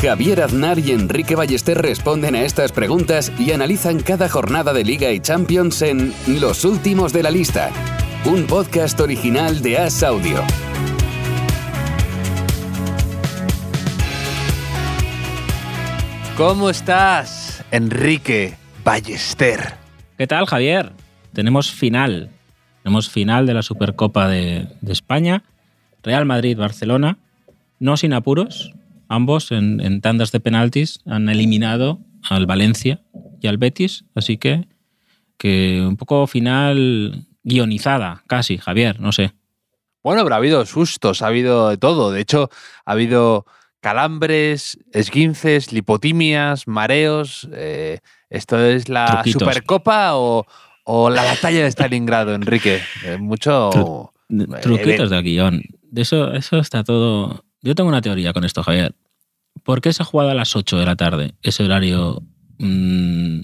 Javier Aznar y Enrique Ballester responden a estas preguntas y analizan cada jornada de Liga y Champions en Los Últimos de la Lista, un podcast original de As Audio. ¿Cómo estás, Enrique Ballester? ¿Qué tal, Javier? Tenemos final. Tenemos final de la Supercopa de, de España. Real Madrid-Barcelona. No sin apuros. Ambos en, en tandas de penaltis han eliminado al Valencia y al Betis. Así que, que un poco final guionizada, casi, Javier, no sé. Bueno, pero ha habido sustos, ha habido de todo. De hecho, ha habido calambres, esguinces, lipotimias, mareos. eh, ¿Esto es la Truquitos. Supercopa o, o la batalla de Stalingrado, Enrique? Eh, mucho... Tru- eh, Truquitos del guion. De eso, eso está todo. Yo tengo una teoría con esto, Javier. ¿Por qué se ha jugado a las 8 de la tarde? Ese horario mm,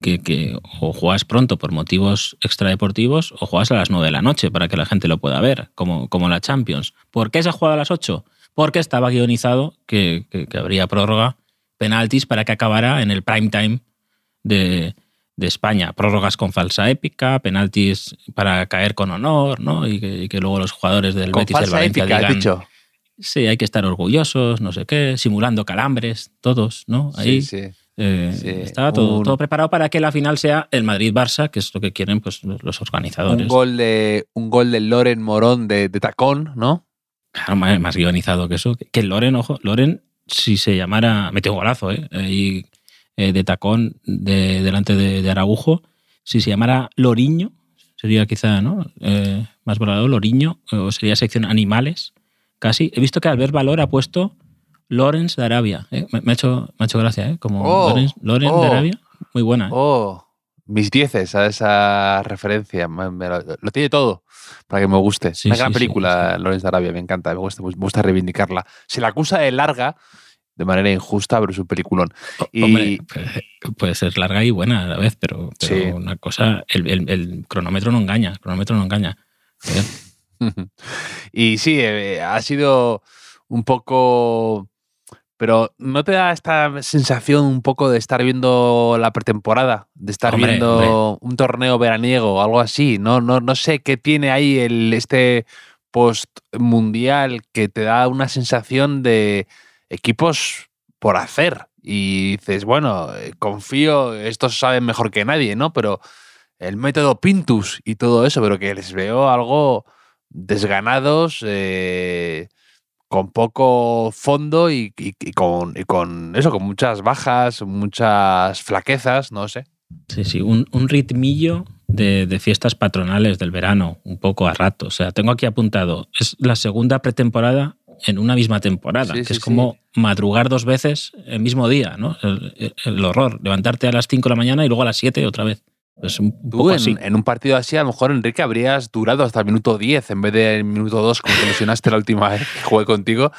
que, que o juegas pronto por motivos extradeportivos o juegas a las 9 de la noche para que la gente lo pueda ver, como, como la Champions. ¿Por qué se ha jugado a las 8? Porque estaba guionizado que, que- que habría prórroga, penaltis para que acabara en el prime time de, de España. Prórrogas con falsa épica, penaltis para caer con honor, ¿no? Y que, y que luego los jugadores del con Betis del Valencia épica, digan. Sí, hay que estar orgullosos, no sé qué, simulando calambres, todos, ¿no? Ahí Sí, sí. eh, sí. estaba todo, Un- todo preparado para que la final sea el Madrid-Barça, que es lo que quieren pues, los organizadores. Un gol de un gol de Loren Morón de, de tacón, ¿no? Claro, más, más guionizado que eso. Que Loren, ojo, Loren, si se llamara. Metió un golazo, ¿eh? Eh, de tacón de, delante de, de Araujo. Si se llamara Loriño, sería quizá, ¿no? Eh, más volador, Loriño, o sería sección animales, casi. He visto que Albert Valor ha puesto Lorenz de Arabia. ¿eh? Me, me ha hecho, me ha hecho gracia, ¿eh? Como Oh, Lorenz oh. de Arabia. Muy buena. ¿eh? Oh, mis dieces a esa referencia. Me- lo, lo tiene todo para que me guste. Sí, Una sí, gran película, sí. Lorenz de Arabia, me encanta, me gusta, me gusta reivindicarla. Se la acusa de larga, de manera injusta, pero es un peliculón. Y Hombre, puede- puede ser larga y buena a la vez, pero, pero Sí. una cosa, el, el- el cronómetro no engaña, el cronómetro no engaña. Y sí, eh, ha sido un poco... Pero ¿no te da esta sensación un poco de estar viendo la pretemporada? De estar Hombre, viendo un torneo veraniego o algo así. No, no, no sé qué tiene ahí el, este post-mundial que te da una sensación de equipos por hacer. Y dices, bueno, eh, confío, estos saben mejor que nadie, ¿no? Pero el método Pintus y todo eso, pero que les veo algo desganados, eh, con poco fondo y, y- y con, y con eso, con muchas bajas, muchas flaquezas, no sé. Sí, sí, un, un ritmillo de, de fiestas patronales del verano, un poco a rato. O sea, tengo aquí apuntado, es la segunda pretemporada en una misma temporada, Sí, que sí, es como madrugar dos veces el mismo día, ¿no? El, el- el horror, levantarte a las 5 de la mañana y luego a las 7 otra vez. Es un, Tú poco en, así. en un partido así, a lo mejor, Enrique, habrías durado hasta el minuto 10 en vez del minuto 2, como te lesionaste la última vez que jugué contigo.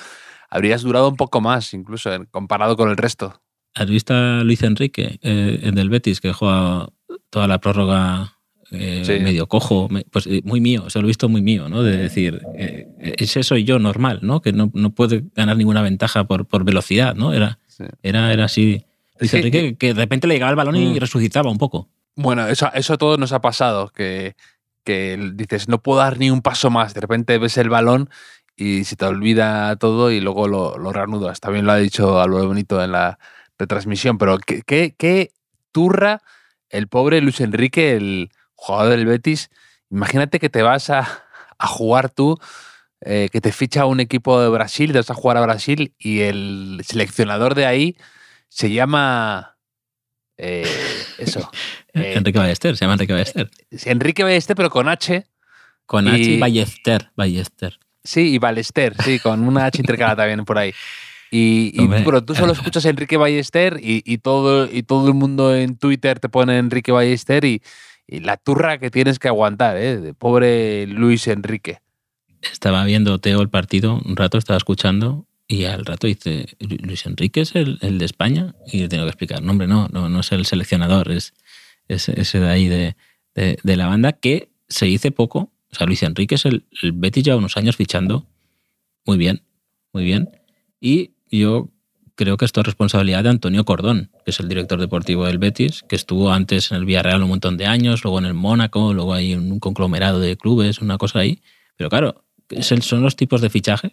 Habrías durado un poco más, incluso, comparado con el resto. ¿Has visto a Luis Enrique, eh, el del Betis, que juega toda la prórroga eh, Sí. medio cojo? Me- Pues eh, muy mío, se lo he visto muy mío, ¿no? De decir, eh, ese soy yo normal, ¿no? Que no, no puede ganar ninguna ventaja por, por velocidad, ¿no? Era, Sí. era, era así. Luis Sí. Enrique, que de repente le llegaba el balón y Mm. resucitaba un poco. Bueno, eso, eso a todos nos ha pasado, que, que dices, no puedo dar ni un paso más. De repente ves el balón y se te olvida todo y luego lo, lo reanudas. También lo ha dicho Álvaro Bonito en la retransmisión, pero qué, qué, qué turra el pobre Luis Enrique, el jugador del Betis. Imagínate que te vas a, a jugar tú, eh, que te ficha un equipo de Brasil, te vas a jugar a Brasil y el seleccionador de ahí se llama... eh, eso. eh, Enrique Ballester, se llama Enrique Ballester. Enrique Ballester, pero con H. Con y- H y Ballester, Ballester. Sí, y Ballester, sí, con una H intercalada también por ahí. Y, y- Hombre. pero tú solo escuchas a Enrique Ballester y, y todo, y todo el mundo en Twitter te pone Enrique Ballester y, y la turra que tienes que aguantar, ¿eh? De pobre Luis Enrique. Estaba viendo Teo el partido un rato, estaba escuchando y al rato dice, Luis Enrique es el, el de España y le tengo que explicar, no hombre, no, no, no es el seleccionador, es, es ese de ahí de, de, la banda que se dice poco. O sea, Luis Enrique es el, el Betis ya unos años fichando muy bien, muy bien. Y yo creo que esto es responsabilidad de Antonio Cordón, que es el director deportivo del Betis, que estuvo antes en el Villarreal un montón de años, luego en el Mónaco, luego hay un conglomerado de clubes, una cosa ahí. Pero claro, es son los tipos de fichaje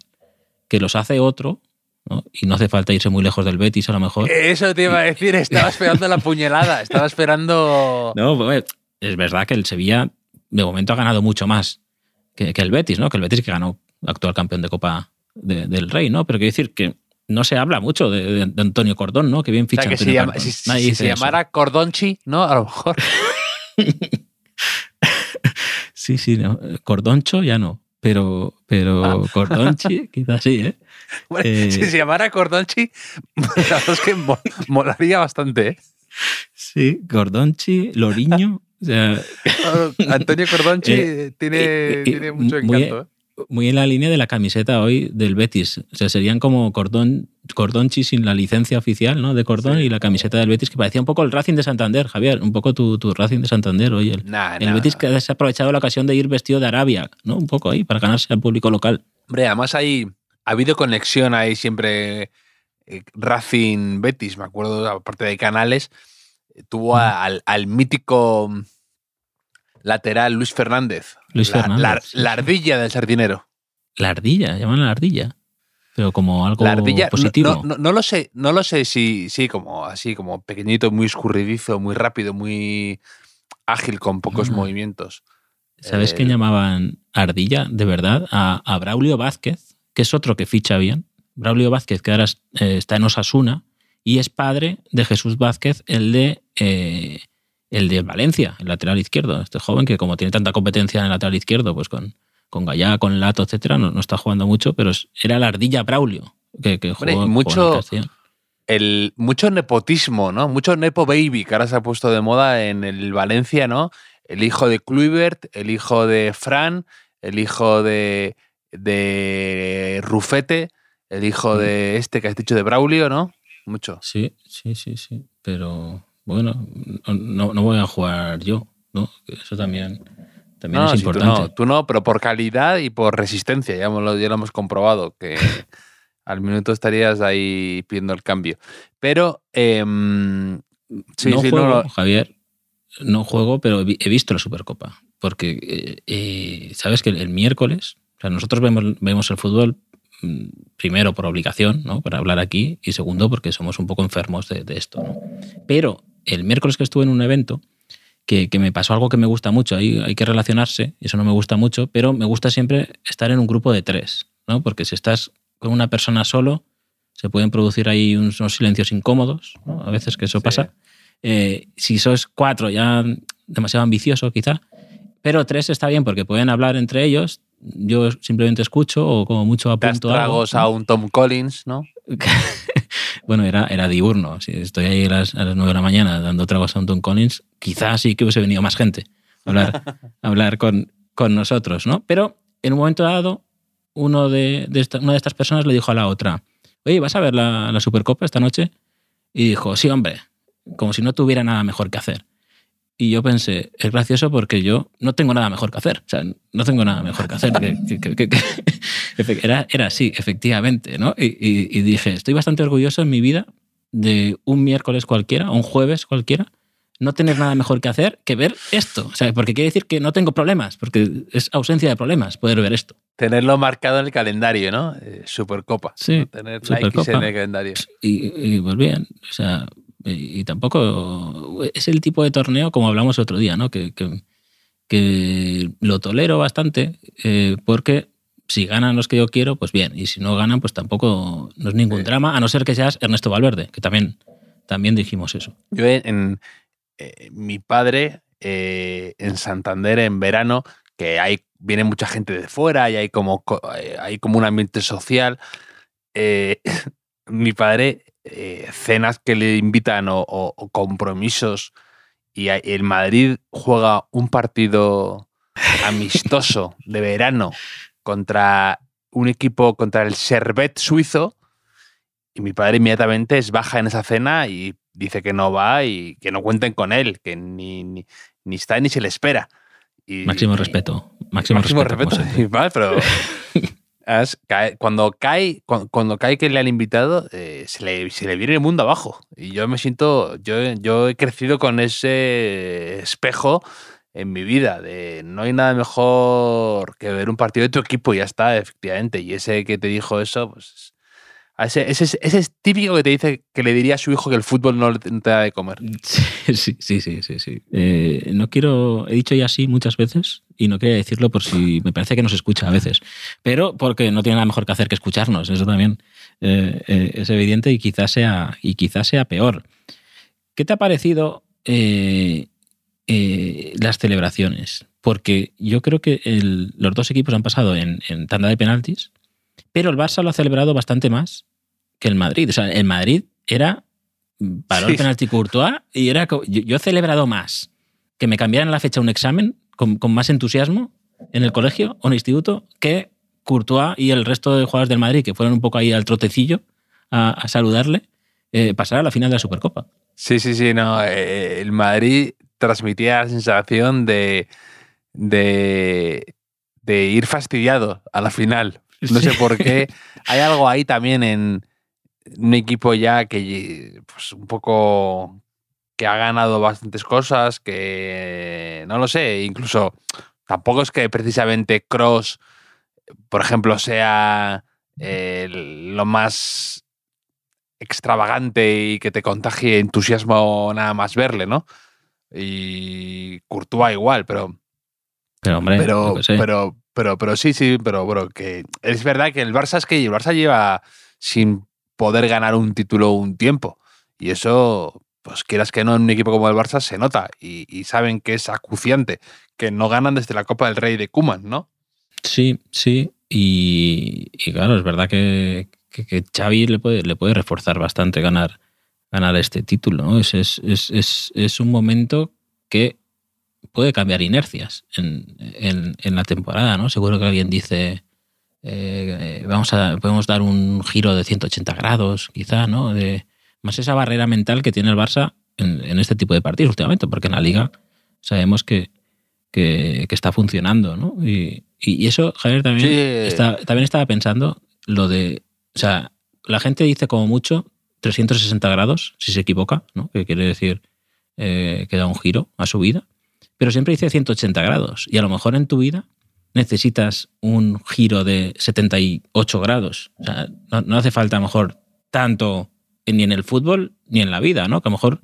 que los hace otro, ¿no? y no hace falta irse muy lejos del Betis a lo mejor. Eso te iba a decir, estaba esperando la puñalada, estaba esperando... No, pues, es verdad que el Sevilla de momento ha ganado mucho más que, que el Betis, ¿no? Que el Betis que ganó actual campeón de Copa de- del Rey, ¿no? Pero quiero decir que no se habla mucho de, de- de Antonio Cordón, ¿no? Que bien O ficha sea, que si, Antonio llama- Cordón. si- Nadie si dice se eso. llamara Cordonchi, ¿no? A lo mejor. Sí, sí, no. Cordoncho ya no. Pero, pero Ah. Cordonchi quizás sí, ¿eh? Bueno, Eh. Si se llamara Cordonchi, la verdad es que mo- molaría bastante, ¿eh? Sí, Cordonchi, Loriño. O sea, Antonio Cordonchi Eh, tiene, eh, tiene mucho muy- encanto, ¿eh? Muy en la línea de la camiseta hoy del Betis. O sea, serían como Cordón, Cordonchi sin la licencia oficial ¿no? de Cordón Sí. y la camiseta del Betis, que parecía un poco el Racing de Santander, Javier. Un poco tu, tu Racing de Santander hoy. El, Nah, el nah. Betis que ha desaprovechado la ocasión de ir vestido de Arabia, ¿no? Un poco ahí, para ganarse al público local. Hombre, además hay, ha habido conexión ahí siempre eh, Racing Betis, me acuerdo, aparte de canales, tuvo Mm. al, al mítico lateral Luis Fernández. Luis la, Fernández, la- ardilla del sardinero. La ardilla, llaman la ardilla. Pero como algo La ardilla, positivo. No, no- no lo sé, no lo sé si, sí, como así, como pequeñito, muy escurridizo, muy rápido, muy ágil, con pocos Ah. movimientos. ¿Sabes Eh, quién llamaban ardilla, de verdad? A, a Braulio Vázquez, que es otro que ficha bien. Braulio Vázquez, que ahora eh, está en Osasuna y es padre de Jesús Vázquez, el de, eh, el de Valencia, el lateral izquierdo. Este joven que como tiene tanta competencia en el lateral izquierdo, pues con, con Gallá, con Lato, etcétera, no, no está jugando mucho, pero era la ardilla Braulio, que, que Hombre, jugó, jugó mucho- en el mucho nepotismo, ¿no? Mucho nepo baby que ahora se ha puesto de moda en el Valencia, ¿no? El hijo de Kluivert, el hijo de Fran, el hijo de, de Rufete, el hijo de este que has dicho de Braulio, ¿no? Mucho. Sí, sí, sí, sí. Pero bueno, no, no voy a jugar yo, ¿no? Eso también, también No, es si tú importante. no, tú no, pero por calidad y por resistencia, ya lo, ya lo hemos comprobado, que al minuto estarías ahí pidiendo el cambio. Pero, em, sí, no sí, juego, lo- Javier, no juego, pero he visto la Supercopa. Porque, eh, eh, ¿sabes que el miércoles, o sea, nosotros vemos, vemos el fútbol mm, primero por obligación, ¿no? Para hablar aquí, y segundo porque somos un poco enfermos de, de esto, ¿no? Pero el miércoles que estuve en un evento, que, que me pasó algo que me gusta mucho, hay, hay que relacionarse, y eso no me gusta mucho, pero me gusta siempre estar en un grupo de tres, ¿no? Porque si estás con una persona solo, se pueden producir ahí unos unos silencios incómodos, ¿no? A veces que eso Sí. pasa. Eh, si sois cuatro, ya demasiado ambicioso quizá, pero tres está bien porque pueden hablar entre ellos. Yo simplemente escucho o como mucho das apunto algo. tragos a un Tom Collins, ¿no? bueno, era, era diurno. Si estoy ahí a las, a las 9 de la mañana dando tragos a un Tom Collins, quizás sí que hubiese venido más gente a hablar, a hablar con, con nosotros, ¿no? Pero en un momento dado, uno de, de esta- una de estas personas le dijo a la otra, oye, ¿vas a ver la, la Supercopa esta noche? Y dijo, sí, hombre, como si no tuviera nada mejor que hacer. Y yo pensé, es gracioso porque yo no tengo nada mejor que hacer. O sea, no tengo nada mejor que hacer. que- que- que- Era, era así, efectivamente, ¿no? Y, y- y dije, estoy bastante orgulloso en mi vida de un miércoles cualquiera, un jueves cualquiera, no tener nada mejor que hacer que ver esto. O sea, porque quiere decir que no tengo problemas, porque es ausencia de problemas poder ver esto. Tenerlo marcado en el calendario, ¿no? Eh, Supercopa. Sí, ¿no? Tener la X en el calendario. Y, y, pues bien, o sea, y, y tampoco es el tipo de torneo como hablamos otro día, ¿no? Que, que, que lo tolero bastante eh, porque si ganan los que yo quiero, pues bien, y si no ganan, pues tampoco no es ningún Sí. drama, a no ser que seas Ernesto Valverde, que también, también dijimos eso. Yo en, eh, mi padre eh, en Santander en verano, que hay viene mucha gente de fuera y hay como co- hay como un ambiente social. eh, mi padre eh, cenas que le invitan o, o- o compromisos y el Madrid juega un partido amistoso de verano contra un equipo, contra el Servet suizo, y mi padre inmediatamente es baja en esa cena y dice que no va y que no cuenten con él, que ni, ni, está ni se le espera. Y, máximo respeto. Máximo, respeto. pero cuando cae, cuando, cae que le han invitado, eh, se, le, se, viene el mundo abajo. Y yo me siento, yo, he crecido con ese espejo en mi vida. De no hay nada mejor que ver un partido de tu equipo y ya está, efectivamente. Y ese que te dijo eso, pues ese, es típico que te dice que le diría a su hijo que el fútbol no, te da de comer. Sí, sí, sí, sí. sí. Eh, no quiero, he dicho ya sí muchas veces y no quería decirlo por si me parece que nos escucha a veces, pero porque no tiene nada mejor que hacer que escucharnos, eso también eh, eh, es evidente y quizás sea, y quizás sea peor. ¿Qué te ha parecido las celebraciones? Porque yo creo que los dos equipos han pasado en, en tanda de penaltis, pero el Barça lo ha celebrado bastante más que el Madrid. O sea, el Madrid era paró el penalti Courtois y era yo, he celebrado más que me cambiaran la fecha un examen con, más entusiasmo en el colegio o en el instituto que Courtois y el resto de jugadores del Madrid que fueron un poco ahí al trotecillo a, saludarle eh, pasar a la final de la Supercopa. Sí, sí, sí, no. Eh, el Madrid transmitía la sensación de, de, de ir fastidiado a la final. No sé por qué. Hay algo ahí también en, un equipo ya que, pues, un poco que ha ganado bastantes cosas, que no lo sé, incluso tampoco es que precisamente Cross, por ejemplo, sea lo más extravagante y que te contagie entusiasmo nada más verle, ¿no? Y Courtois igual, pero pero hombre, pero, pero, pero, pero, sí, sí, pero bueno, que es verdad que el Barça es que el Barça lleva sin poder ganar un título un tiempo. Y eso, pues quieras que no, en un equipo como el Barça se nota y, saben que es acuciante, que no ganan desde la Copa del Rey de Kuman, ¿no? Sí, sí. Y, claro, es verdad que, que, Xavi le puede, le puede reforzar bastante ganar, ganar este título. ¿no? Es, un momento que puede cambiar inercias en, la temporada, ¿no? Seguro que alguien dice, eh, vamos a, podemos dar un giro de 180 grados, quizá, ¿no? De, más esa barrera mental que tiene el Barça en, este tipo de partidos últimamente, porque en la liga sabemos que, que, está funcionando, ¿no? Y, y, eso, Javier, también, también estaba pensando lo de, o sea, la gente dice como mucho 360 grados, si se equivoca, ¿no? Que quiere decir eh, que da un giro a su vida, pero siempre dice 180 grados. Y a lo mejor en tu vida necesitas un giro de 78 grados. O sea, no, hace falta a lo mejor tanto ni en el fútbol ni en la vida, ¿no? Que a lo mejor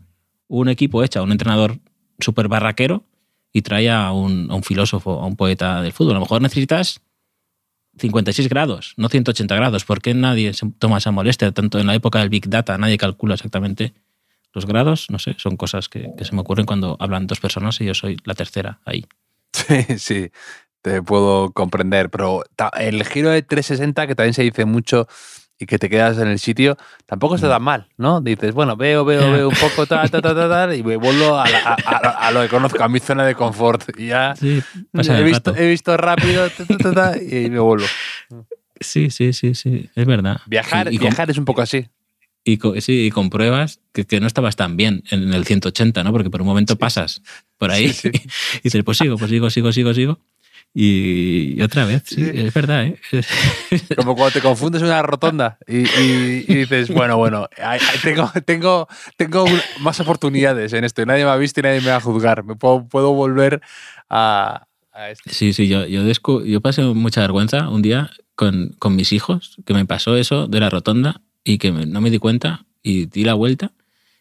un equipo echa a un entrenador súper barraquero y trae a un, filósofo, a un poeta del fútbol. A lo mejor necesitas 56 grados, no 180 grados. ¿Por qué nadie se toma esa molestia? Tanto en la época del Big Data, nadie calcula exactamente los grados. No sé, son cosas que, que se me ocurren cuando hablan dos personas y yo soy la tercera ahí. Sí, sí te puedo comprender, pero el giro de 360, que también se dice mucho y que te quedas en el sitio, tampoco está mm. tan mal, ¿no? Dices, bueno, veo, veo, veo un poco, tal, tal, tal, tal, y me vuelvo a, lo que conozco, a mi zona de confort. Y ya he, visto, he, visto, rápido y me vuelvo. Sí, sí, sí, sí, es verdad. Viajar, y, viajar es un poco así. Y, sí, y compruebas que, que, no estabas tan bien en el 180, ¿no? Porque por un momento pasas por ahí y dices, pues sigo, pues sigo, sigo, sigo, sigo. Y, otra vez, sí, es verdad. ¿eh? Como cuando te confundes en una rotonda y, dices, bueno, bueno, tengo, tengo, tengo más oportunidades en esto y nadie me ha visto y nadie me va a juzgar. Me puedo, puedo volver a, esto. Sí, sí, yo, yo, yo pasé mucha vergüenza un día con, con, mis hijos, que me pasó eso de la rotonda y que no me di cuenta y di la vuelta.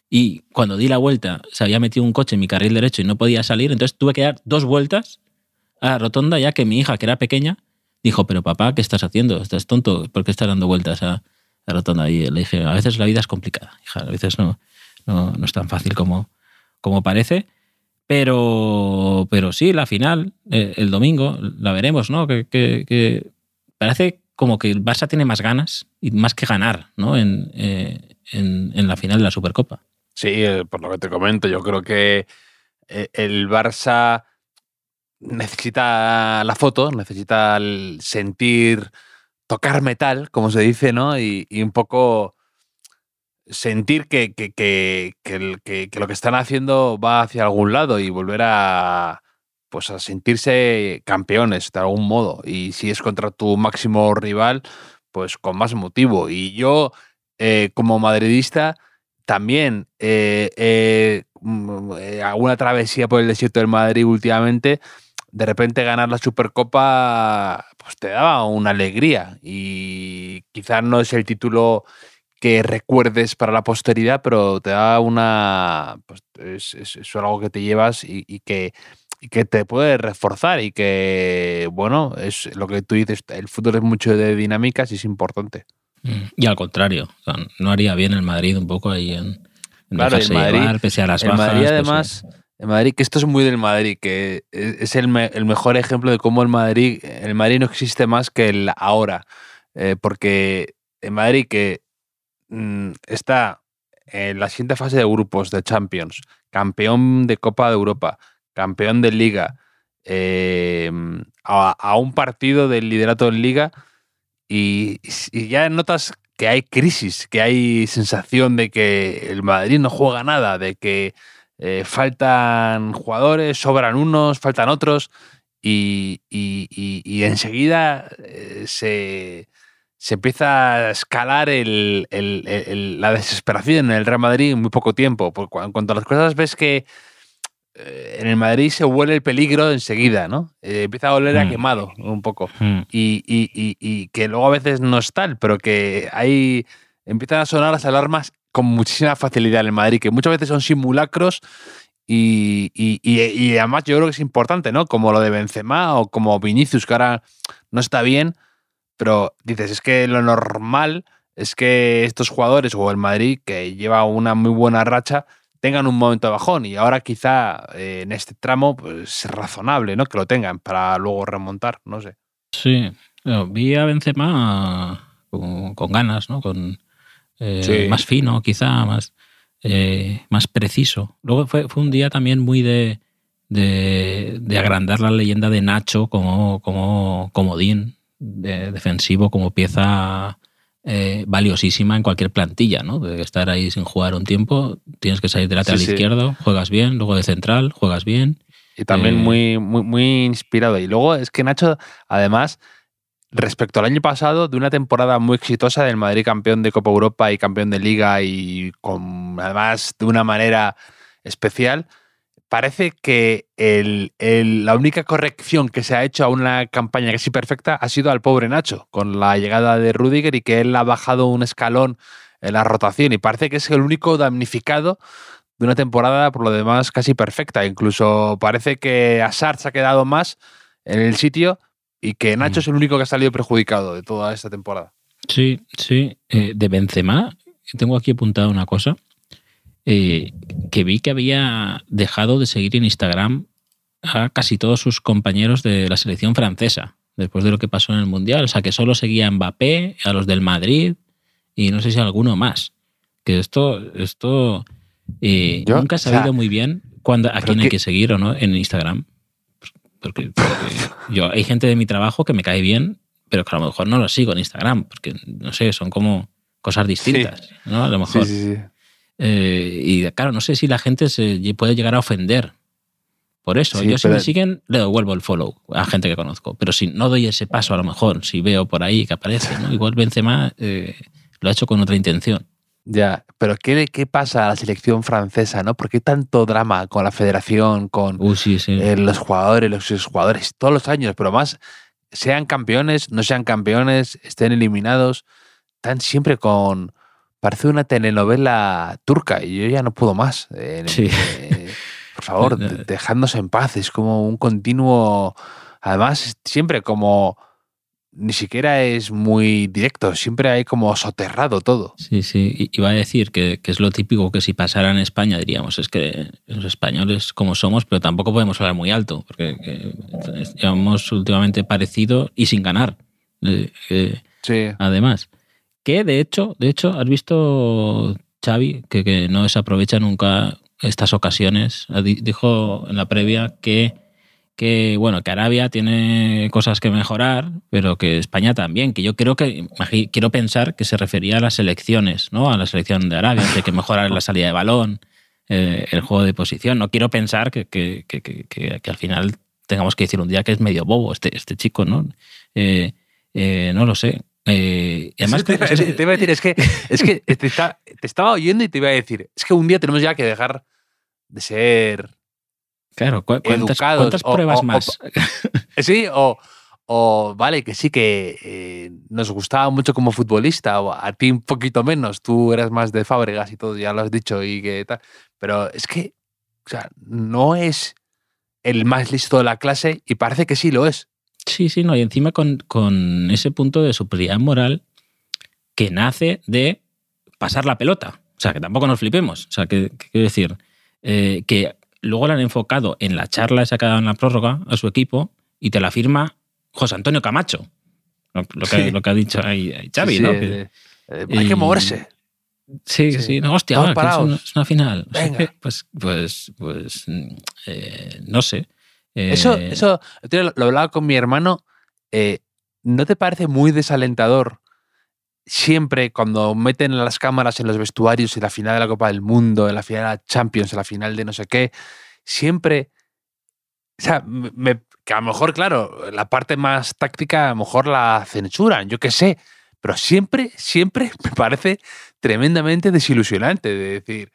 Y cuando di la vuelta se había metido un coche en mi carril derecho y no podía salir, entonces tuve que dar dos vueltas a la rotonda ya que mi hija, que era pequeña, dijo, pero papá, ¿qué estás haciendo? ¿Estás tonto? ¿Por qué estás dando vueltas a la rotonda? Y le dije, a veces la vida es complicada, hija, a veces no, no, es tan fácil como, como parece. Pero, pero sí, la final, eh, el domingo, la veremos, ¿no? Que, parece como que el Barça tiene más ganas y más que ganar, ¿no? En, eh, en, en la final de la Supercopa. Sí, eh, por lo que te comento, yo creo que el Barça necesita la foto, necesita sentir, tocar metal, como se dice, ¿no? Y, un poco sentir que, que, que, lo que están haciendo va hacia algún lado y volver a pues a sentirse campeones de algún modo. Y si es contra tu máximo rival, pues con más motivo. Y yo, eh, como madridista, también eh, mm, eh, alguna travesía por el desierto del Madrid últimamente, de repente ganar la Supercopa pues te daba una alegría y quizás no es el título que recuerdes para la posteridad, pero te da una pues, es, es- es algo que te llevas y, y que y que te puede reforzar y que bueno es lo que tú dices el fútbol es mucho de dinámicas y es importante Mm. Y al contrario, o sea, no haría bien el Madrid un poco ahí en, en Claro, el Madrid- llevar, pese a las el bajas. Madrid pese- además el Madrid que esto es muy del Madrid que es es el, el mejor ejemplo de cómo el Madrid el Madrid no existe más que el ahora Eh, porque el Madrid que mm, está en la siguiente fase de grupos de Champions campeón de Copa de Europa campeón de Liga a, a un partido del liderato en Liga y, y ya notas que hay crisis, que hay sensación de que el Madrid no juega nada, de que eh, faltan jugadores, sobran unos, faltan otros, y, y- y- y enseguida eh, se, se empieza a escalar el- el- la desesperación en el Real Madrid en muy poco tiempo. Porque en cuanto a las cosas ves que eh, en el Madrid se huele el peligro enseguida, ¿no? Empieza a oler a Mm. quemado un poco Mm. y, y- y- y que luego a veces no es tal, pero que hay empiezan a sonar las alarmas con muchísima facilidad en el Madrid, que muchas veces son simulacros y, y- además yo creo que es importante, ¿no? Como lo de Benzema o como Vinicius, que ahora no está bien, pero dices, es que lo normal es que estos jugadores o el Madrid, que lleva una muy buena racha, tengan un momento de bajón y ahora quizá eh, en este tramo pues, es razonable, ¿no? Que lo tengan para luego remontar, no sé. Sí, vi a Benzema con, con ganas, ¿no? Con, eh, Sí. Más fino, quizá, más, eh, más preciso. Luego fue, fue un día también muy de, de, de agrandar la leyenda de Nacho como, como comodín de- defensivo, como pieza eh, valiosísima en cualquier plantilla, ¿no? De estar ahí sin jugar un tiempo, tienes que salir de lateral Sí, sí. izquierdo, juegas bien, luego de central, juegas bien. Y también muy, muy, muy inspirado. Y luego es que Nacho, además, respecto al año pasado, de una temporada muy exitosa del Madrid campeón de Copa Europa y campeón de Liga y con además de una manera especial, parece que la única corrección que se ha hecho a una campaña casi perfecta ha sido al pobre Nacho, con la llegada de Rudiger y que él ha bajado un escalón en la rotación y parece que es el único damnificado de una temporada por lo demás casi perfecta. Incluso parece que Asar se ha quedado más en el sitio y que Nacho Mm. es el único que ha salido perjudicado de toda esta temporada. Sí, sí. Eh, de Benzema, tengo aquí apuntada una cosa. eh, que vi que había dejado de seguir en Instagram a casi todos sus compañeros de la selección francesa, después de lo que pasó en el Mundial. O sea, que solo seguía a Mbappé, a los del Madrid y no sé si a alguno más. Que esto, esto eh, nunca sea, sabido muy bien cuándo, a quién hay que seguir o no en Instagram. Porque, porque yo, hay gente de mi trabajo que me cae bien, pero que a lo mejor no lo sigo en Instagram, porque no sé, son como cosas distintas, ¿no? A lo mejor. sí. Eh, y claro, no sé si la gente se puede llegar a ofender por eso. Yo si pero- me siguen, le devuelvo el follow a gente que conozco. Pero si no doy ese paso, a lo mejor, si veo por ahí que aparece, ¿no? Igual Benzema eh, lo ha hecho con otra intención. Ya, pero ¿qué, ¿qué pasa a la selección francesa? ¿no? ¿Por qué tanto drama con la federación, con Uh, sí, sí. eh, los jugadores, los exjugadores, todos los años? Pero más, sean campeones, no sean campeones, estén eliminados, están siempre con... Parece una telenovela turca y yo ya no puedo más. Eh, Sí. eh, por favor, de- dejadnos en paz. Es como un continuo... Además, siempre como... Ni siquiera es muy directo, siempre hay como soterrado todo. Sí, sí. Iba a decir que, que es lo típico que si pasara en España diríamos, es que los españoles como somos, pero tampoco podemos hablar muy alto, porque que llevamos últimamente parecido y sin ganar. Eh, eh, Sí. además. Que de hecho, de hecho, has visto Xavi, que, que no desaprovecha nunca estas ocasiones. Di- Dijo en la previa que, que, bueno, que Arabia tiene cosas que mejorar, pero que España también. Que yo creo que, quiero pensar que se refería a las elecciones, ¿no? A la selección de Arabia, hay que mejorar la salida de balón, eh, el juego de posición. No quiero pensar que, que- que- que- al final tengamos que decir un día que es medio bobo este, este chico, ¿no? Eh, eh, no lo sé. Eh, además, te, iba, te iba a decir, es que, es que te, está- te estaba oyendo y te iba a decir, es que un día tenemos ya que dejar de ser claro, ¿cu- ¿cuántas, educados, cuántas pruebas o- o- más? Sí, o, o vale, que sí que eh, nos gustaba mucho como futbolista, o a ti un poquito menos, tú eras más de Fábregas y todo, ya lo has dicho y que tal. Pero es que, o sea, no es el más listo de la clase y parece que sí lo es. Sí, sí, no. Y encima con, con ese punto de superioridad moral que nace de pasar la pelota. O sea, que tampoco nos flipemos. O sea, que, que quiero decir, eh, que luego la han enfocado en la charla esa que ha dado en la prórroga a su equipo y te la firma José Antonio Camacho. Lo, lo que, Sí. lo que ha dicho ahí, Xavi, Sí, ¿no? Que- eh, eh, hay que moverse. Sí, Sí. sí, no, hostia, que es, una, es una final. Venga. Pues, pues, pues, mm, eh, no sé. Eso, Eh, eso lo, hablaba con mi hermano. ¿No te parece muy desalentador siempre cuando meten las cámaras en los vestuarios en la final de la Copa del Mundo, en la final de la Champions, en la final de no sé qué? Siempre. O sea, me- que a lo mejor, claro, la parte más táctica a lo mejor la censuran, yo qué sé. Pero siempre, siempre me parece tremendamente desilusionante de decir,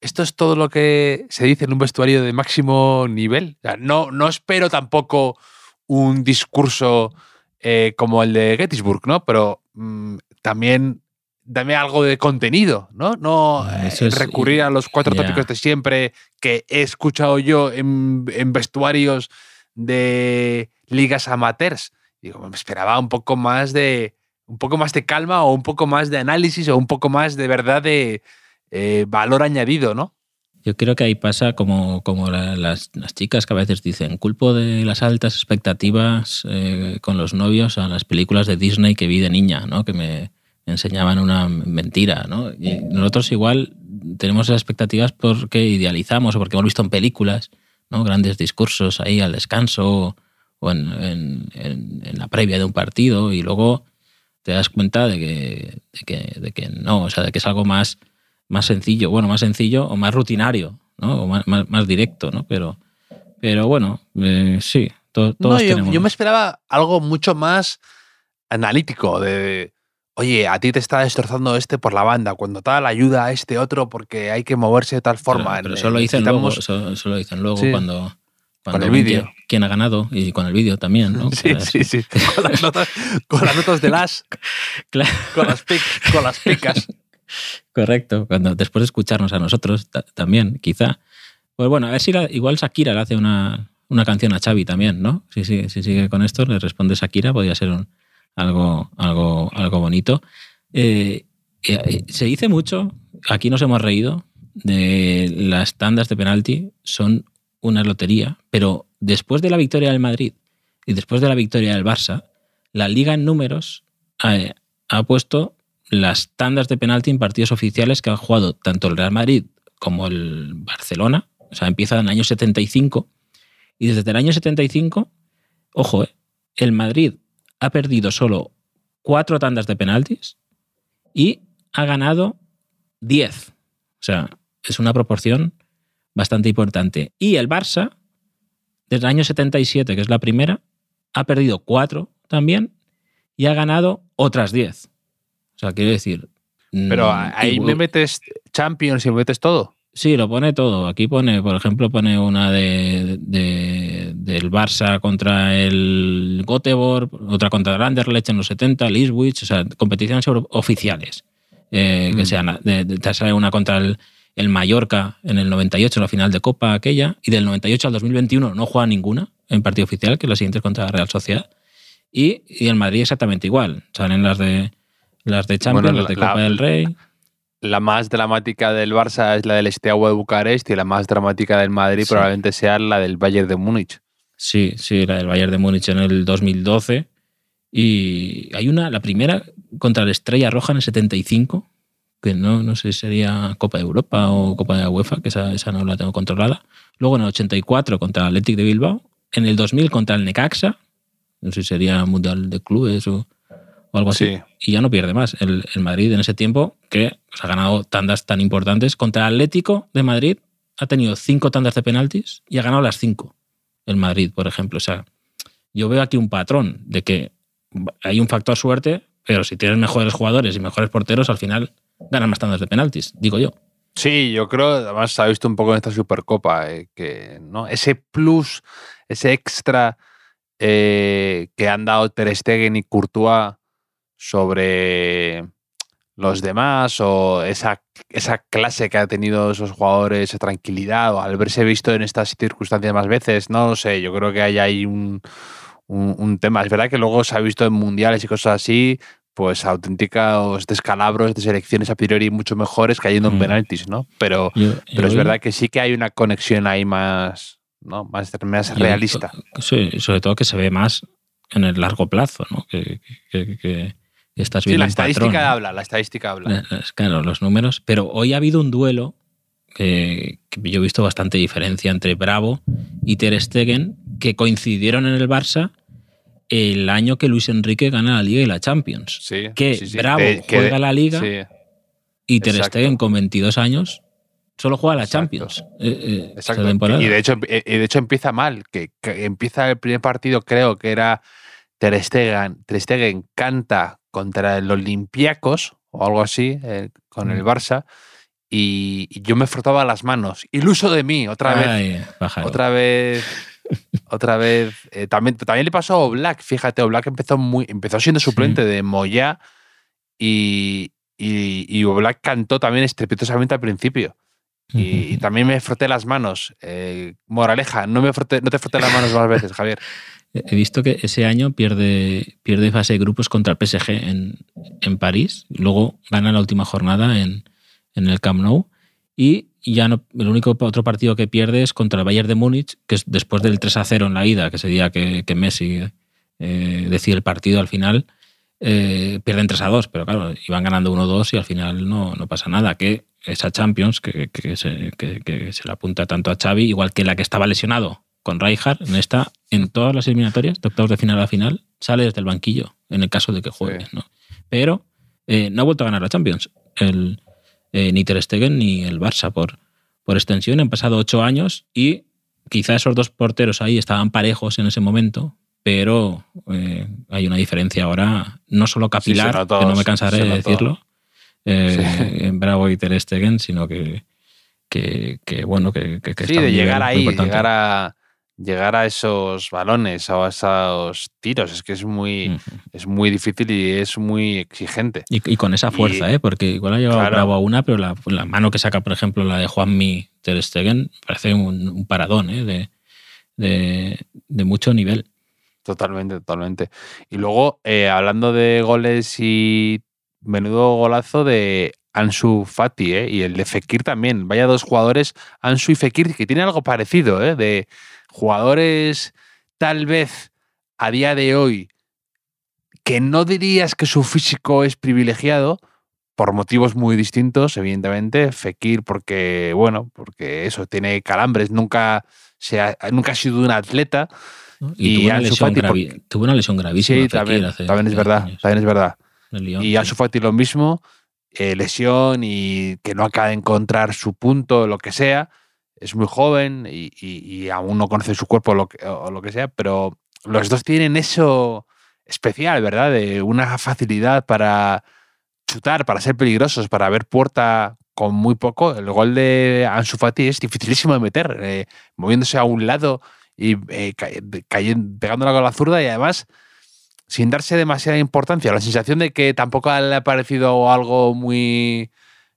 esto es todo lo que se dice en un vestuario de máximo nivel. No, no espero tampoco un discurso eh, como el de Gettysburg, ¿no? Pero mm, también dame algo de contenido, ¿no? No Ah, eh, eso es- recurrir a los cuatro tópicos de siempre que he escuchado yo en, en vestuarios de ligas amateurs. Digo, me esperaba un poco más de un poco más de calma o un poco más de análisis o un poco más de verdad de eh, valor añadido, ¿no? Yo creo que ahí pasa como, como la- las, las chicas que a veces dicen, culpo de las altas expectativas eh, con los novios a las películas de Disney que vi de niña, ¿no? que me enseñaban una mentira. ¿no? Y nosotros igual tenemos esas expectativas porque idealizamos o porque hemos visto en películas ¿no? grandes discursos ahí al descanso o en, en- en- en la previa de un partido y luego te das cuenta de que, de que, de que no, o sea, de que es algo más más sencillo, bueno, más sencillo o más rutinario, ¿no? O más, más, más directo, ¿no? Pero, pero bueno, eh, sí, to- todos No, yo, tenemos. yo me esperaba algo mucho más analítico de, oye, a ti te está destrozando este por la banda, cuando tal ayuda a este otro porque hay que moverse de tal forma. Pero, pero Eh, eso lo dicen luego, eso, eso lo dicen luego Sí. cuando, cuando el vídeo. quién- ha ganado y con el vídeo también, ¿no? Sí, sí, sí. Con las notas, con las notas de las, Claro. con las, pic- con las picas. Correcto, cuando después de escucharnos a nosotros ta- también, quizá. Pues bueno, a ver si la- igual Shakira le hace una, una canción a Xavi también, ¿no? Si, si, si sigue con esto, le responde Shakira, podría ser un- algo, algo, algo bonito. Eh, eh, se dice mucho, aquí nos hemos reído, de las tandas de penalti son una lotería, pero después de la victoria del Madrid y después de la victoria del Barça, la liga en números eh, ha puesto las tandas de penalti en partidos oficiales que han jugado tanto el Real Madrid como el Barcelona. O sea, empieza en el año 75. Y desde el año 75, ojo, eh, el Madrid ha perdido solo cuatro tandas de penaltis y ha ganado 10. O sea, es una proporción bastante importante. Y el Barça, desde el año 77, que es la primera, ha perdido cuatro también y ha ganado otras 10. O sea, quiero decir. Pero mm, ahí me metes Champions y me metes todo. Sí, lo pone todo. Aquí pone, por ejemplo, pone una de, de- del Barça contra el Göteborg, otra contra el Anderlecht en los 70, el Ipswich, o sea, competiciones oficiales. Eh, Que Mm. sean, de- de- te sale una contra el, el Mallorca en el 98, en la final de Copa aquella, y del 98 al 2021 no juega ninguna en partido oficial, que la siguiente es contra la Real Sociedad. Y, y el Madrid exactamente igual. Salen las de las de Champions, Bueno, las de la- Copa la- del Rey. La más dramática del Barça es la del Steaua de Bucarest y la más dramática del Madrid Sí. probablemente sea la del Bayern de Múnich. Sí, sí, la del Bayern de Múnich en el 2012. Y hay una, la primera contra la Estrella Roja en el 75, que no, no sé si sería Copa de Europa o Copa de UEFA, que esa, esa no la tengo controlada. Luego en el 84 contra el Athletic de Bilbao. En el 2000 contra el Necaxa. No sé si sería Mundial de Clubes o, o algo así. Sí. Y ya no pierde más. El, el Madrid en ese tiempo, que pues, ha ganado tandas tan importantes. Contra el Atlético de Madrid ha tenido cinco tandas de penaltis y ha ganado las cinco. El Madrid, por ejemplo. O sea, yo veo aquí un patrón de que hay un factor suerte, pero si tienes mejores jugadores y mejores porteros, al final ganan más tandas de penaltis, digo yo. Sí, yo creo, además se ha visto un poco en esta Supercopa, eh, que ¿no? ese plus, ese extra eh, que han dado Ter Stegen y Courtois sobre los demás, o esa, esa clase que ha tenido esos jugadores, esa tranquilidad, o al verse visto en estas circunstancias más veces, no lo sé, yo creo que hay ahí un, un, un tema. Es verdad que luego se ha visto en mundiales y cosas así, pues auténticos descalabros de selecciones a priori mucho mejores cayendo en Mm. penaltis, ¿no? Pero, Yo- pero es verdad que sí que hay una conexión ahí más, ¿no? Más, más realista. Sí, sobre todo que se ve más en el largo plazo, ¿no? Que, que- que- estás Sí, viendo la un patrón, estadística habla, la estadística habla. Eh, es Claro, los números. Pero hoy ha habido un duelo que, que yo he visto bastante diferencia entre Bravo y Ter Stegen, que coincidieron en el Barça el año que Luis Enrique gana la Liga y la Champions. Sí, que sí, sí. Bravo De- que- juega la Liga sí, y Ter exacto. Stegen con 22 años solo juega la Exacto. Champions. eh, eh, Exacto. temporada. Y de hecho, eh, y de hecho empieza mal, que, que empieza el primer partido, creo que era Ter Stegen, Ter Stegen canta contra el Olympiacos o algo así, eh, con el Mm. Barça, y, y yo me frotaba las manos. Iluso de mí, otra vez. Otra vez. Otra vez. eh, también, también le pasó a Oblak, fíjate, Oblak empezó muy. Empezó siendo suplente de Moya y, y, y Oblak cantó también estrepitosamente al principio. Y, y también me froté las manos. Eh, moraleja, no, me froté- no te froté las manos más veces, Javier. He visto que ese año pierde, pierde fase de grupos contra el PSG en, en París. Luego gana la última jornada en, en el Camp Nou. Y ya no, el único otro partido que pierde es contra el Bayern de Múnich, que es después del 3 a 0 en la ida, que ese día que, que Messi eh, decide el partido al final. eh, pierden 3 a 2, pero claro, iban ganando 1-2 y al final no, no pasa nada. Que esa Champions, que se, que- que se le apunta tanto a Xavi, igual que la que estaba lesionado con Rijkaard, en esta, en todas las eliminatorias, de octavos de final a final, sale desde el banquillo, en el caso de que juegue. Sí. ¿no? Pero eh, no ha vuelto a ganar la Champions. El, eh, ni Ter Stegen ni el Barça por, por extensión. Han pasado ocho años y quizá esos dos porteros ahí estaban parejos en ese momento, pero eh, hay una diferencia ahora, no solo capilar, que no me cansaré de decirlo, eh, Sí. en Bravo y Ter Stegen, sino que, que, que, bueno, que, que, que Sí, está a de llegar ahí, llegar a, llegar a esos balones o a esos tiros. Es que es muy, es muy difícil y es muy exigente. Y, y con esa fuerza, Y- ¿eh? porque igual ha llegado Claro. Bravo a una, pero la, la mano que saca, por ejemplo, la de Juanmi Ter Stegen, parece un, un paradón ¿eh? de, de, de mucho nivel. Totalmente, totalmente. Y luego, eh, hablando de goles y menudo golazo de Ansu Fati, ¿eh? Y el de Fekir también. Vaya dos jugadores, Ansu y Fekir, que tienen algo parecido, ¿eh? De jugadores tal vez a día de hoy que no dirías que su físico es privilegiado, por motivos muy distintos, evidentemente. Fekir porque, bueno, porque eso, tiene calambres, nunca, se ha, nunca ha sido un atleta. Y Y, tuvo, una lesión tuvo una lesión gravísima. Sí, también, hace- también es verdad, años. también es verdad. Y sí. Ansu Fati lo mismo, eh, lesión y que no acaba de encontrar su punto, lo que sea. Es muy joven y, y- aún no conoce su cuerpo lo que- o lo que sea, pero los dos tienen eso especial, ¿verdad? De una facilidad para chutar, para ser peligrosos, para ver puerta con muy poco. El gol de Ansu Fati es dificilísimo de meter, eh, moviéndose a un lado y eh, ca- cayen- pegándola con la zurda y además sin darse demasiada importancia. La sensación de que tampoco le ha parecido algo muy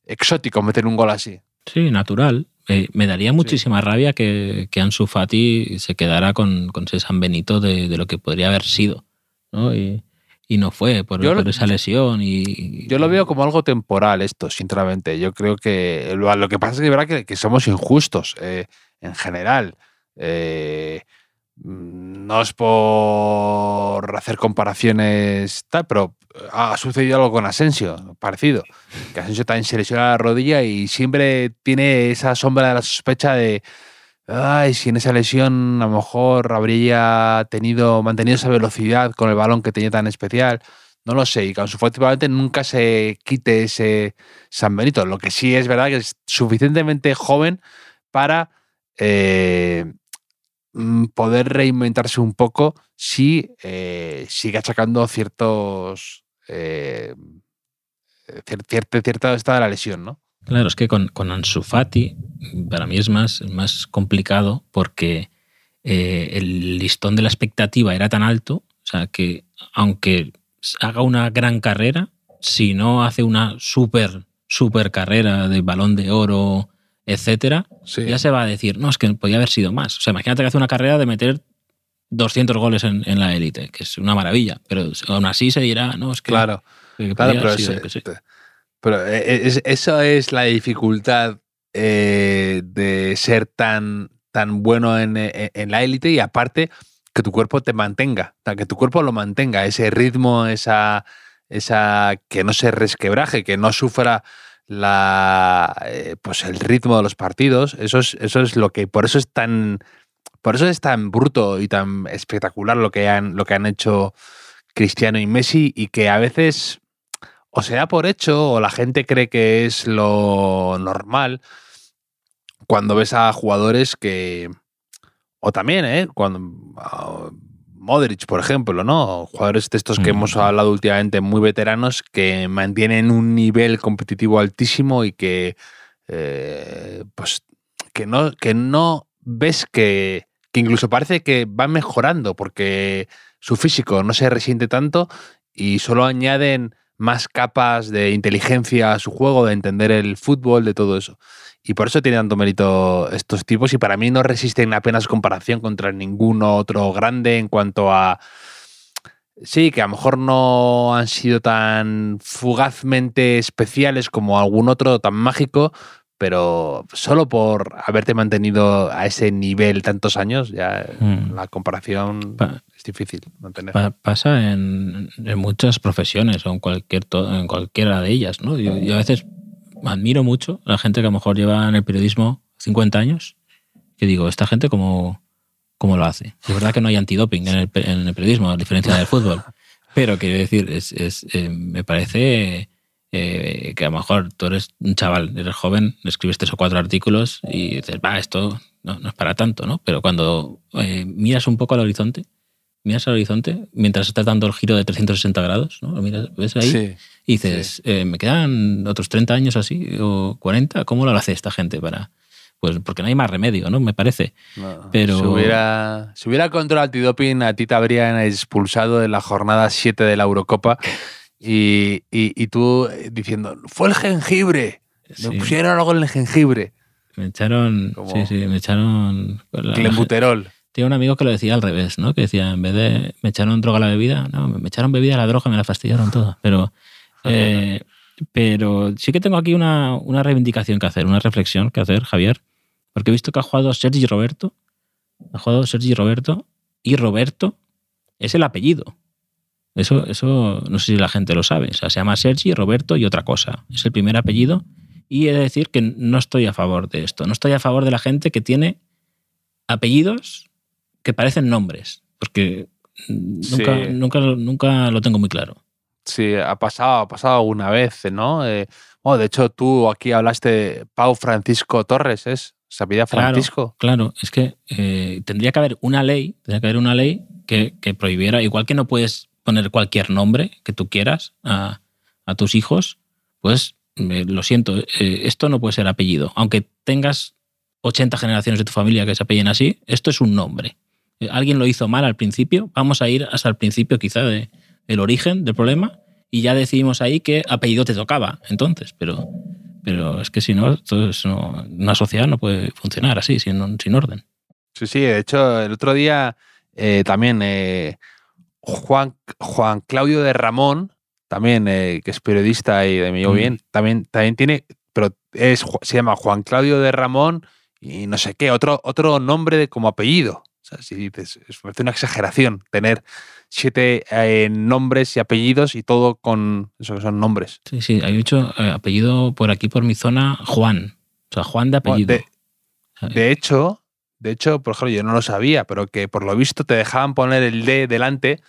exótico meter un gol así. Sí, natural. Eh, me daría muchísima rabia que, que Ansu Fati se quedara con, con ese San Benito de, de lo que podría haber sido. ¿no? Y, y no fue por, lo- esa lesión. Y, Yo lo veo como algo temporal esto, sinceramente. Yo creo que lo, lo que pasa es que verdad que, que somos injustos eh, en general. Eh, no es por hacer comparaciones tal, pero ha sucedido algo con Asensio, parecido. Que Asensio también se lesiona la rodilla y siempre tiene esa sombra de la sospecha de, ay, si en esa lesión a lo mejor habría tenido, mantenido esa velocidad con el balón que tenía tan especial. No lo sé, y con su probablemente nunca se quite ese San Benito. Lo que sí es verdad que es suficientemente joven para eh, mm, poder reinventarse un poco si eh, sigue achacando ciertos eh, cierto, cierto estado de la lesión, ¿no? Claro, es que con, con Ansu Fati para mí es más, más complicado porque el listón de la expectativa era tan alto, o sea, que aunque haga una gran carrera, si no hace una súper, súper carrera de balón de oro, etcétera, ya se va a decir, no, es que podía haber sido más. O sea, imagínate que hace una carrera de meter 200 goles en, la élite, que es una maravilla, pero aún así se dirá, no, es que. Claro, claro pero, eso es la dificultad eh, de ser tan, tan bueno en, en la élite y aparte que tu cuerpo te mantenga, que tu cuerpo lo mantenga, ese ritmo, esa, esa que no se resquebraje, que no sufra la, eh, pues el ritmo de los partidos. Eso es, eso es lo que, por eso es tan, por eso es tan bruto y tan espectacular lo que han, lo que han hecho Cristiano y Messi y que a veces o se da por hecho o la gente cree que es lo normal cuando ves a jugadores que, o también, ¿eh? Cuando. Modric, por ejemplo, ¿no? Jugadores de estos que hemos hablado últimamente, muy veteranos, que mantienen un nivel competitivo altísimo y que. Eh, pues. Que no, que no ves que, que incluso parece que van mejorando porque su físico no se resiente tanto y solo añaden más capas de inteligencia a su juego, de entender el fútbol, de todo eso. Y por eso tiene tanto mérito estos tipos y para mí no resisten apenas comparación contra ningún otro grande en cuanto a... Sí, que a lo mejor no han sido tan fugazmente especiales como algún otro tan mágico, pero solo por haberte mantenido a ese nivel tantos años, ya hmm. la comparación es difícil mantener. pasa en, muchas profesiones o en, cualquier, en cualquiera de ellas, ¿no? yo a veces admiro mucho a la gente que a lo mejor lleva en el periodismo 50 años, que digo, esta gente cómo, cómo lo hace. Es verdad que no hay antidoping en el, en el periodismo, a diferencia del fútbol, pero quiero decir, es, es eh, me parece eh, que a lo mejor tú eres un chaval, eres joven, escribes tres o cuatro artículos y dices, va, esto no, no es para tanto, ¿no? Pero cuando eh, miras un poco al horizonte, miras al horizonte mientras estás dando el giro de 360 grados, ¿no? miras, ves ahí y dices, eh, ¿me quedan otros 30 años así o 40? ¿Cómo lo hace esta gente para...? Pues porque no hay más remedio, ¿no? Me parece. Pero... Si hubiera, si hubiera control antidoping, a ti te habrían expulsado en la jornada 7 de la Eurocopa y, y, tú diciendo, fue el jengibre. Me pusieron algo en el jengibre. Me echaron... Sí, sí, me echaron... Clenbuterol. Tenía un amigo que lo decía al revés, ¿no? Que decía, en vez de me echaron droga a la bebida, no, me echaron bebida a la droga, me la fastidiaron toda. Pero, eh, pero sí que tengo aquí una, una, reivindicación que hacer, una reflexión que hacer, Javier, porque he visto que ha jugado Sergi Roberto, ha jugado Sergi Roberto, y Roberto es el apellido. Eso, eso no sé si la gente lo sabe. O sea, se llama Sergi, Roberto y otra cosa. Es el primer apellido. Y he de decir que no estoy a favor de esto. No estoy a favor de la gente que tiene apellidos que parecen nombres, porque nunca, nunca, nunca lo tengo muy claro. Sí, ha pasado, ha pasado alguna vez, ¿no? Eh, de hecho, tú aquí hablaste de Pau Francisco Torres, ¿es? ¿Sabía Francisco? Claro, es que eh, tendría que haber una ley, tendría que haber una ley que, prohibiera, igual que no puedes poner cualquier nombre que tú quieras a, tus hijos, pues lo siento, eh, esto no puede ser apellido. Aunque tengas 80 generaciones de tu familia que se apellen así, esto es un nombre. Eh, alguien lo hizo mal al principio, vamos a ir hasta el principio quizá de el origen del problema y ya decidimos ahí qué apellido te tocaba entonces, pero, pero es que si no, una sociedad no puede funcionar así, sin, sin orden. Sí, sí, de hecho el otro día eh, también eh, Juan, Juan Claudio de Ramón, también que es periodista y de mí mm. bien, también, también tiene, pero es, se llama Juan Claudio de Ramón y no sé qué, otro, otro nombre de, como apellido. Sea, si dices, es una exageración tener siete eh, nombres y apellidos y todo con eso que son nombres. Sí, sí, hay mucho eh, apellido por aquí, por mi zona, Juan. O sea, Juan de apellido. De, de hecho, de hecho, por ejemplo, yo no lo sabía, pero que por lo visto te dejaban poner el D delante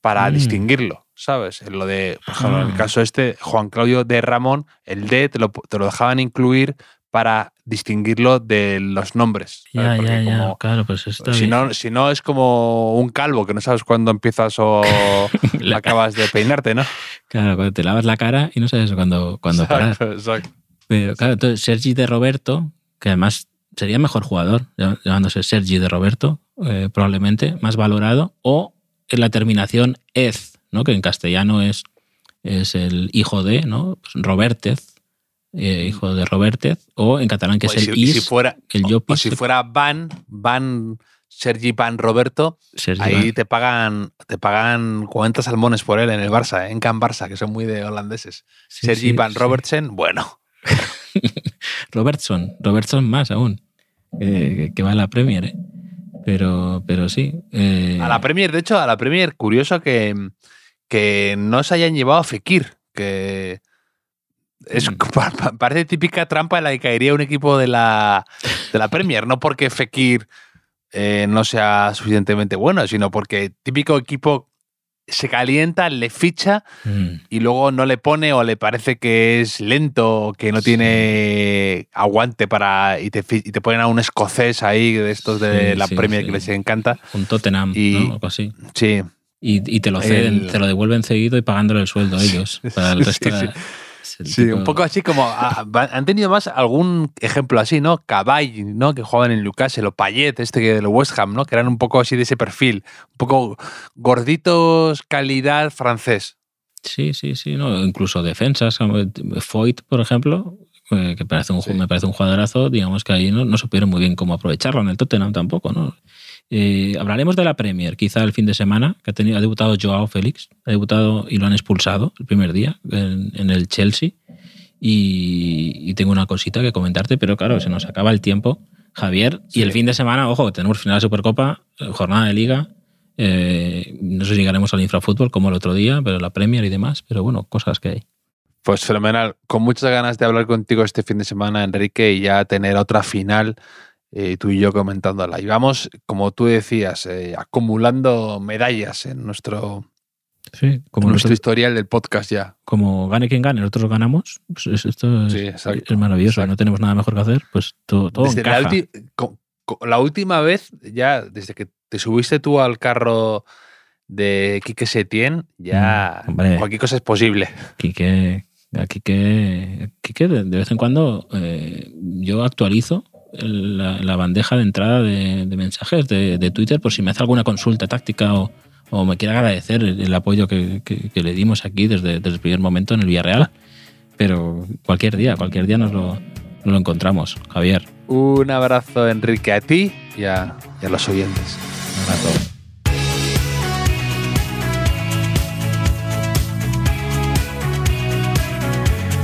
para Mm. distinguirlo, ¿sabes? En lo de, por ejemplo, en el Ah. caso este, Juan Claudio de Ramón, el D te lo, te lo dejaban incluir para distinguirlo de los nombres. ya, ya, ya. como- Claro, pues está si bien. no, si no es como un calvo que no sabes cuándo empiezas o acabas de peinarte, ¿no? Claro, cuando te lavas la cara y no sabes cuándo, cuándo parar. Exacto. Pero claro, entonces Sergi de Roberto, que además sería mejor jugador, llam- llamándose Sergi de Roberto, eh, probablemente, más valorado, o en la terminación ez, ¿no? que en castellano es, es el hijo de, ¿no? Pues Robertez, eh, hijo de Robertez, o en catalán que O es el si, y is, si fuera, el o- Llopis, o si fuera Van, Van Sergi Van Roberto, Sergi ahí Van. te pagan, te pagan 40 salmones por él en el Barça, ¿eh? en Can Barça, que son muy de holandeses. Sí, Sergi sí, Van sí. Robertsen, bueno. Robertson, Robertson más aún, eh, que va a la Premier, ¿eh? Pero, pero sí. eh, A la Premier, de hecho, a la Premier, curioso que, que no se hayan llevado a Fekir, que es, Mm. pa- pa- parece típica trampa en la que caería un equipo de la, de la Premier, no porque Fekir eh, no sea suficientemente bueno, sino porque típico equipo se calienta, le ficha mm, y luego no le pone o le parece que es lento que no Sí. tiene aguante para y te, y te ponen a un escocés ahí de estos de Sí, la sí, Premier que les encanta. un Tottenham, Y- ¿no? Algo así. Sí, Y, y te lo ceden, El- te lo devuelven seguido y pagándole el sueldo a ellos. Para el resto de- Sí, un poco así como ah, han tenido más algún ejemplo así, ¿no? Caball, ¿no? Que jugaban en Newcastle o Payet, este que del West Ham, ¿no? Que eran un poco así de ese perfil, un poco gorditos, calidad francés. Sí, sí, sí. No, incluso defensas, como Foyt, por ejemplo, eh, que parece un, Sí. me parece un jugadorazo, digamos que ahí no, no supieron muy bien cómo aprovecharlo en el Tottenham tampoco, ¿no? Eh, hablaremos de la Premier, quizá el fin de semana, que ha, tenido, ha debutado Joao Félix, ha debutado y lo han expulsado el primer día en, en el Chelsea. Y, y tengo una cosita que comentarte, pero claro, se nos acaba el tiempo, Javier. Y el fin de semana, ojo, tenemos final de Supercopa, eh, jornada de Liga. eh, no sé si llegaremos al infrafútbol como el otro día, pero la Premier y demás. Pero bueno, cosas que hay. Pues fenomenal. Con muchas ganas de hablar contigo este fin de semana, Enrique, y ya tener otra final, eh, tú y yo comentándola. Y vamos, como tú decías, eh, acumulando medallas en nuestro, Sí, como, en nuestro historial del podcast ya. como gane quien gane, nosotros ganamos. Pues es- esto es, Sí, exacto, es maravilloso. exacto. No tenemos nada mejor que hacer. Pues todo, todo Desde la, encaja. última vez, ya desde que te subiste tú al carro de Quique Setién, ya Mm, hombre. cualquier cosa es posible. Quique, a Quique, Quique de, de vez en cuando eh, yo actualizo la, la bandeja de entrada de, de mensajes de, de Twitter por si me hace alguna consulta táctica o, o me quiere agradecer el, el apoyo que, que- que le dimos aquí desde, desde el primer momento en el Villarreal. Pero cualquier día, cualquier día nos lo, nos lo encontramos, Javier. Un abrazo, Enrique, a ti y a, y a los oyentes. Un abrazo.